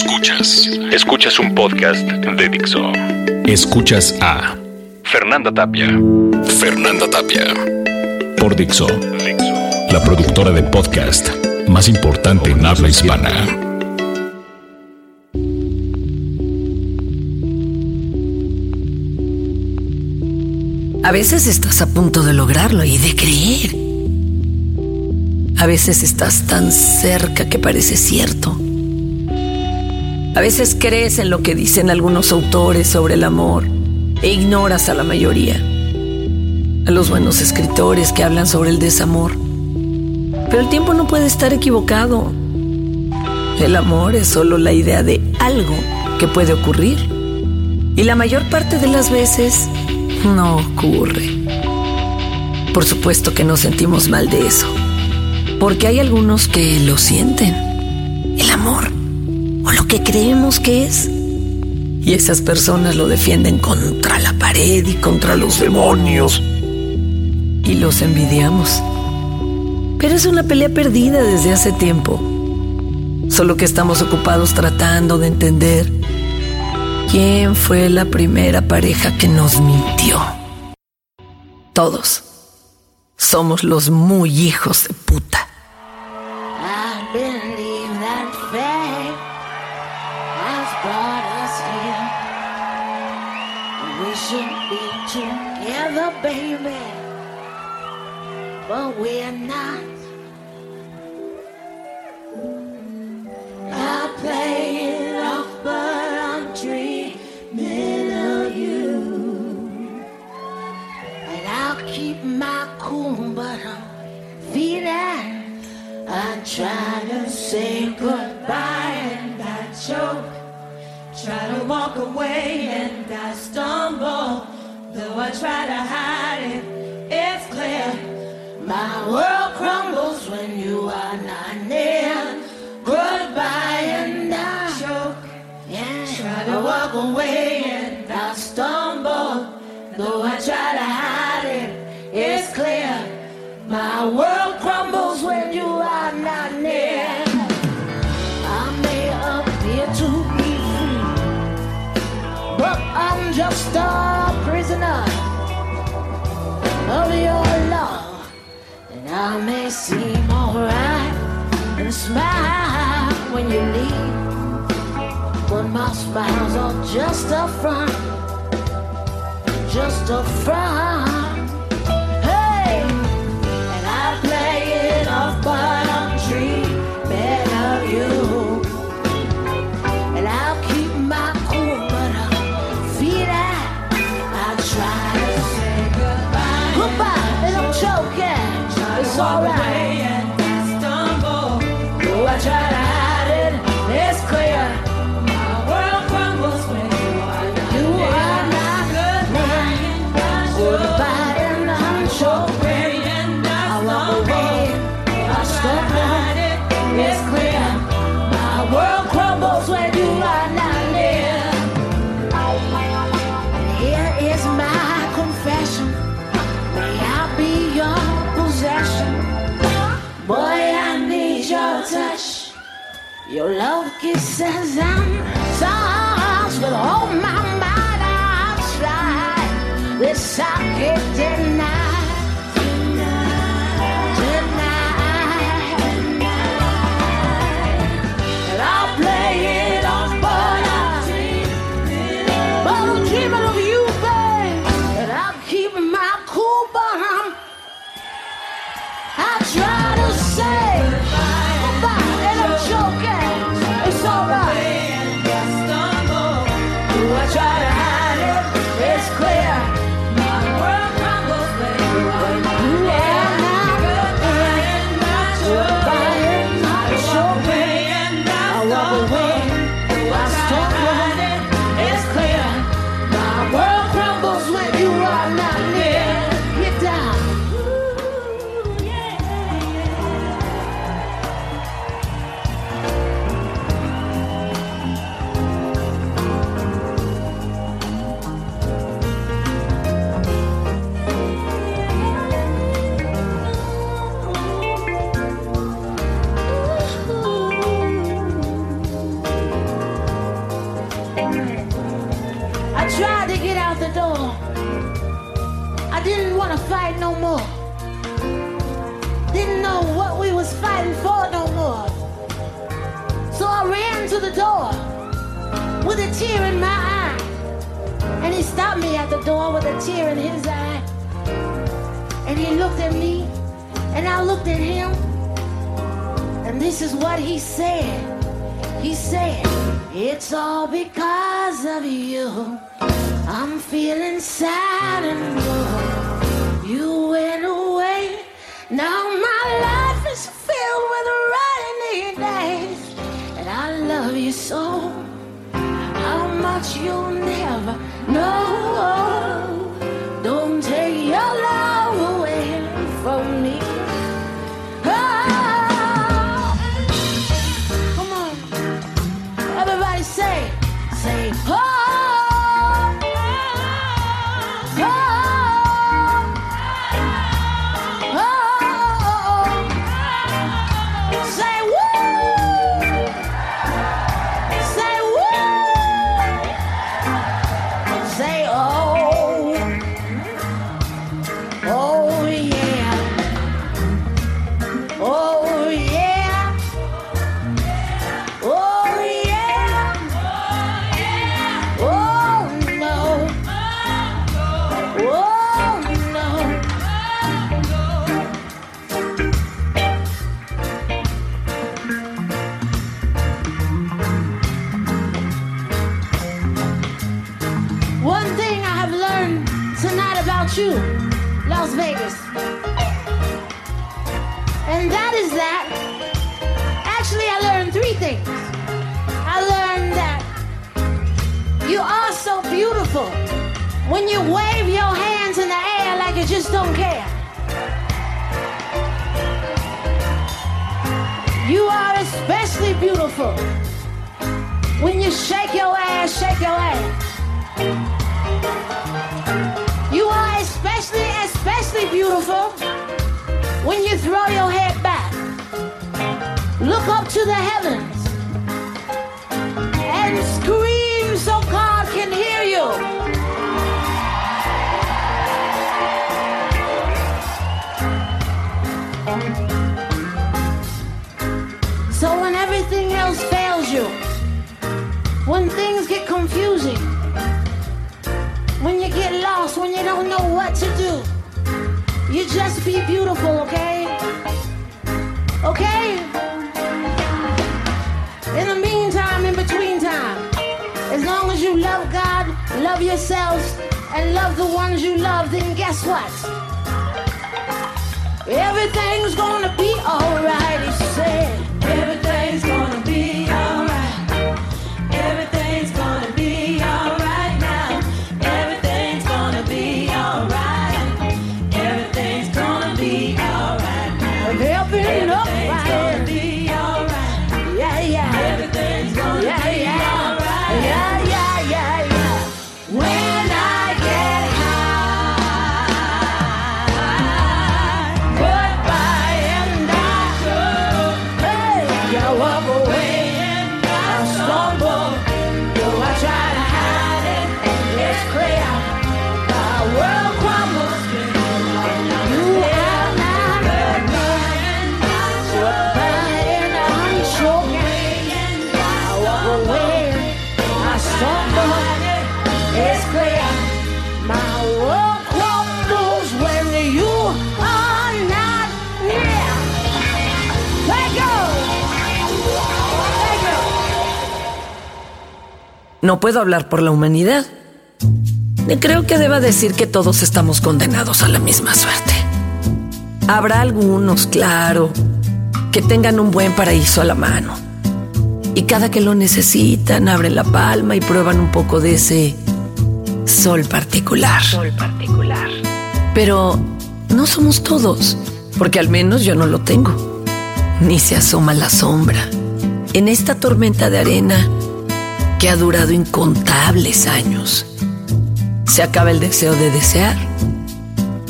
Escuchas. Escuchas un podcast de Dixo. Escuchas a Fernanda Tapia. Fernanda Tapia. Por Dixo. La productora de podcast más importante en habla hispana. A veces estás a punto de lograrlo y de creer. A veces estás tan cerca que parece cierto. A veces crees en lo que dicen algunos autores sobre el amor e ignoras a la mayoría. A los buenos escritores que hablan sobre el desamor. Pero el tiempo no puede estar equivocado. El amor es solo la idea de algo que puede ocurrir. Y la mayor parte de las veces no ocurre. Por supuesto que nos sentimos mal de eso. Porque hay algunos que lo sienten. El amor que creemos que es. Y esas personas lo defienden contra la pared y contra los demonios. Y los envidiamos. Pero es una pelea perdida desde hace tiempo. Solo que estamos ocupados tratando de entender quién fue la primera pareja que nos mintió. Todos somos los muy hijos de puta. We're not. I play off, but I'm dreaming of you. And I'll keep my cool, but I'm feeling. I try to say goodbye and I choke. Try to walk away and I stumble. Though I try to hide. My world crumbles when you are not near. Goodbye and I choke. Yeah. Try to walk away and I stumble. Though I try to hide it, it's clear. My world seem alright and smile when you leave, but my smiles are just a front, just a front. Alright. Touch. Your love kisses and songs with all my might. I'll try. This I no more. Didn't know what we was fighting for no more. So I ran to the door with a tear in my eye. And he stopped me at the door with a tear in his eye. And he looked at me, and I looked at him. And this is what he said. He said, It's all because of you. I'm feeling sad and blue. You went away. Now my life is filled with rainy days. And I love you so. How much you'll never know. about you, Las Vegas. And that is that. Actually, I learned three things. I learned that you are so beautiful when you wave your hands in the air like you just don't care. You are especially beautiful when you shake your ass, shake your ass. Especially beautiful when you throw your head back. Look up to the heavens and scream so God can hear you. So when everything else fails you, when things get confusing, when you get lost, when you don't know what to do, you just be beautiful, okay? Okay? In the meantime, in between time, as long as you love God, love yourselves, and love the ones you love, then guess what? Everything's gonna be alright, he said. Everything's gonna No puedo hablar por la humanidad. Ni creo que deba decir que todos estamos condenados a la misma suerte. Habrá algunos, claro, que tengan un buen paraíso a la mano. Y cada que lo necesitan, abren la palma y prueban un poco de ese sol particular. Sol particular. Pero no somos todos, porque al menos yo no lo tengo. Ni se asoma la sombra. En esta tormenta de arena que ha durado incontables años. Se acaba el deseo de desear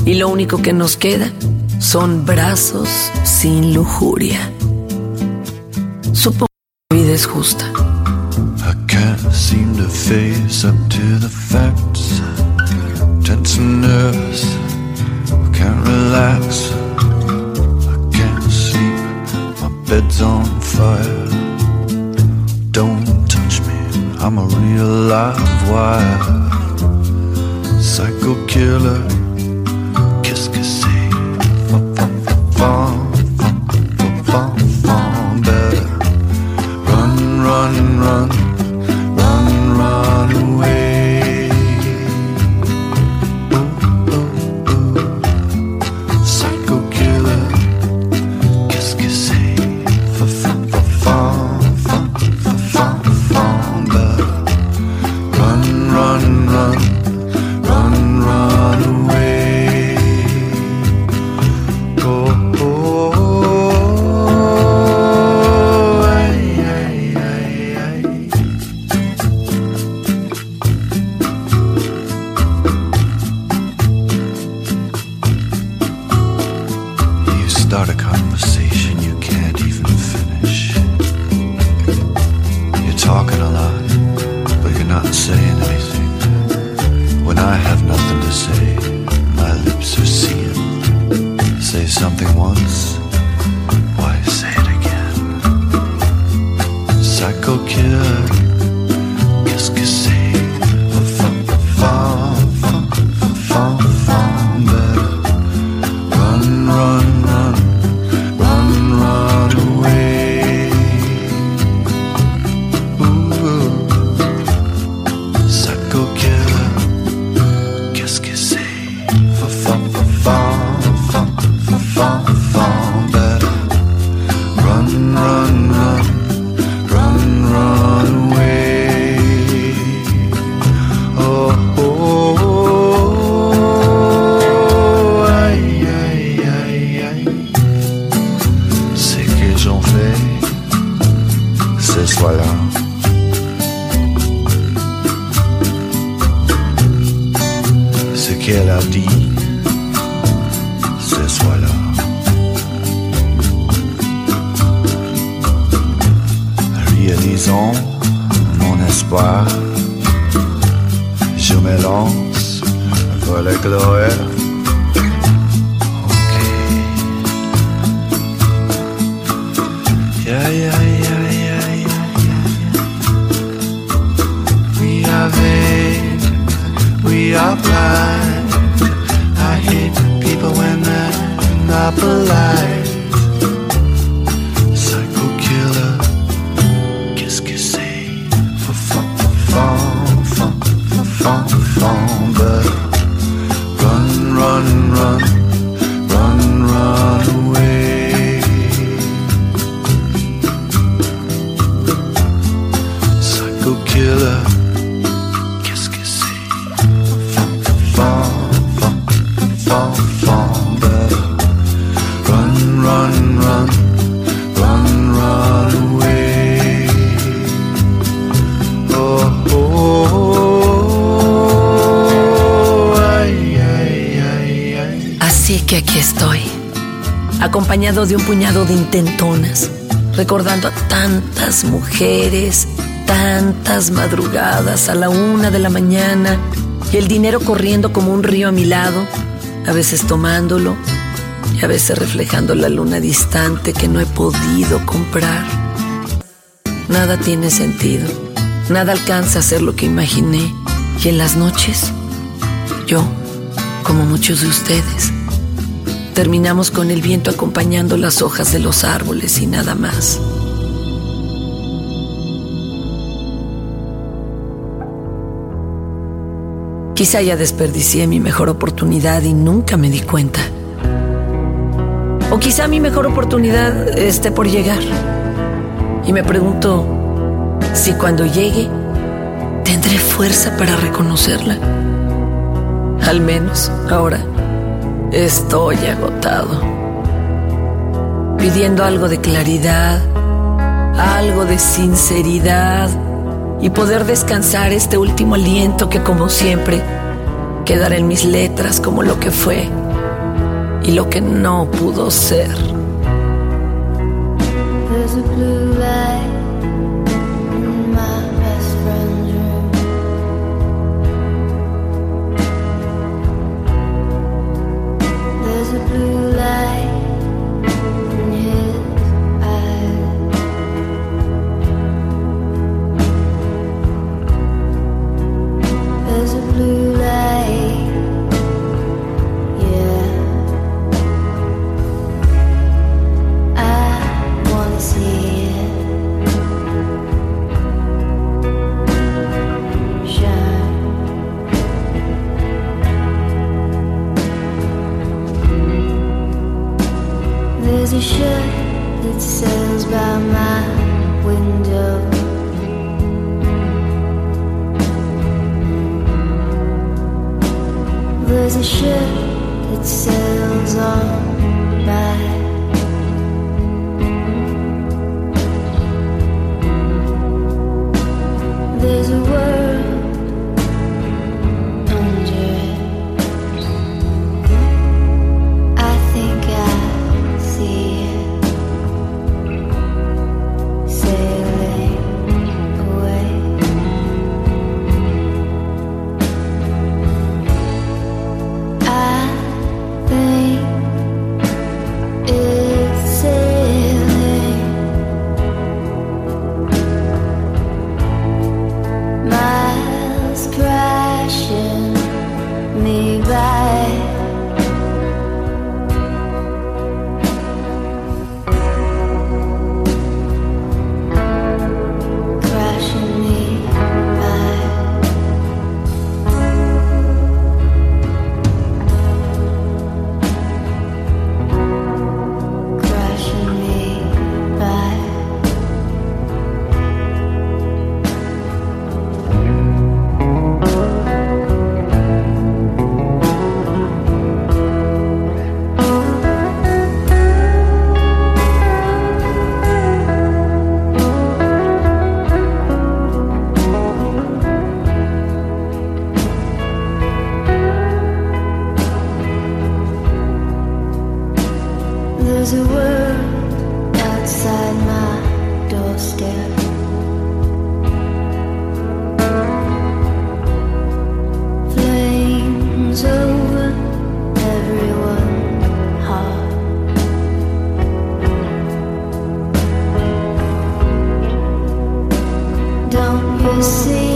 y lo único que nos queda son brazos sin lujuria. Supongo que la vida es justa. I can't seem to face up to the facts. Tense and nervous, can't relax. I can't sleep, my bed's on fire. Don't I'm a real live wire. Psycho killer, ce qu'elle a dit ce soir-là. Réalisons mon espoir. Je me lance vers la gloire. Yeah, yeah, yeah, are we are blind. I hate people when they're not polite. Aquí estoy, acompañado de un puñado de intentonas, recordando a tantas mujeres, tantas madrugadas a la una de la mañana y el dinero corriendo como un río a mi lado, a veces tomándolo y a veces reflejando la luna distante que no he podido comprar. Nada tiene sentido, nada alcanza a ser lo que imaginé y en las noches, yo, como muchos de ustedes, terminamos con el viento acompañando las hojas de los árboles y nada más. Quizá ya desperdicié mi mejor oportunidad y nunca me di cuenta. O quizá mi mejor oportunidad esté por llegar. Y me pregunto si cuando llegue tendré fuerza para reconocerla. Al menos ahora estoy agotado. Pidiendo algo de claridad, algo de sinceridad y poder descansar este último aliento que como siempre quedará en mis letras como lo que fue y lo que no pudo ser. see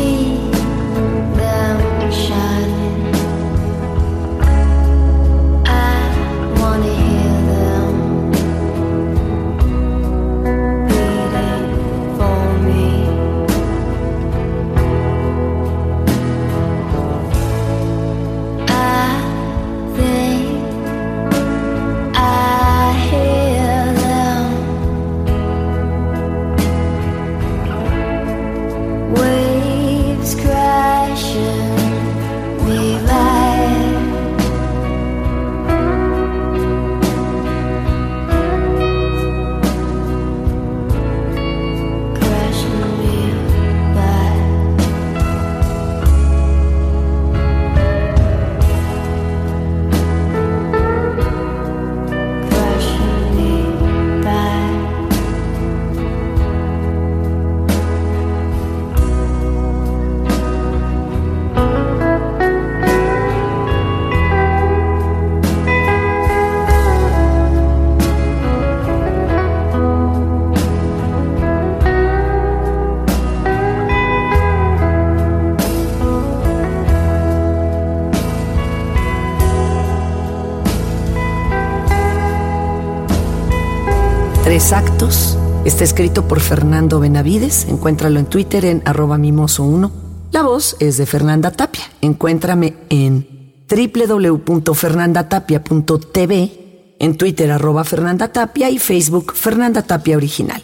actos. Está escrito por Fernando Benavides. Encuéntralo en Twitter en arroba mimoso1. La voz es de Fernanda Tapia. Encuéntrame en www.fernandatapia.tv, en Twitter arroba Fernanda Tapia y Facebook Fernanda Tapia Original.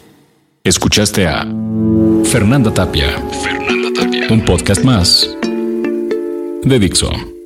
Escuchaste a Fernanda Tapia. Fernanda Tapia. Un podcast más de Dixon.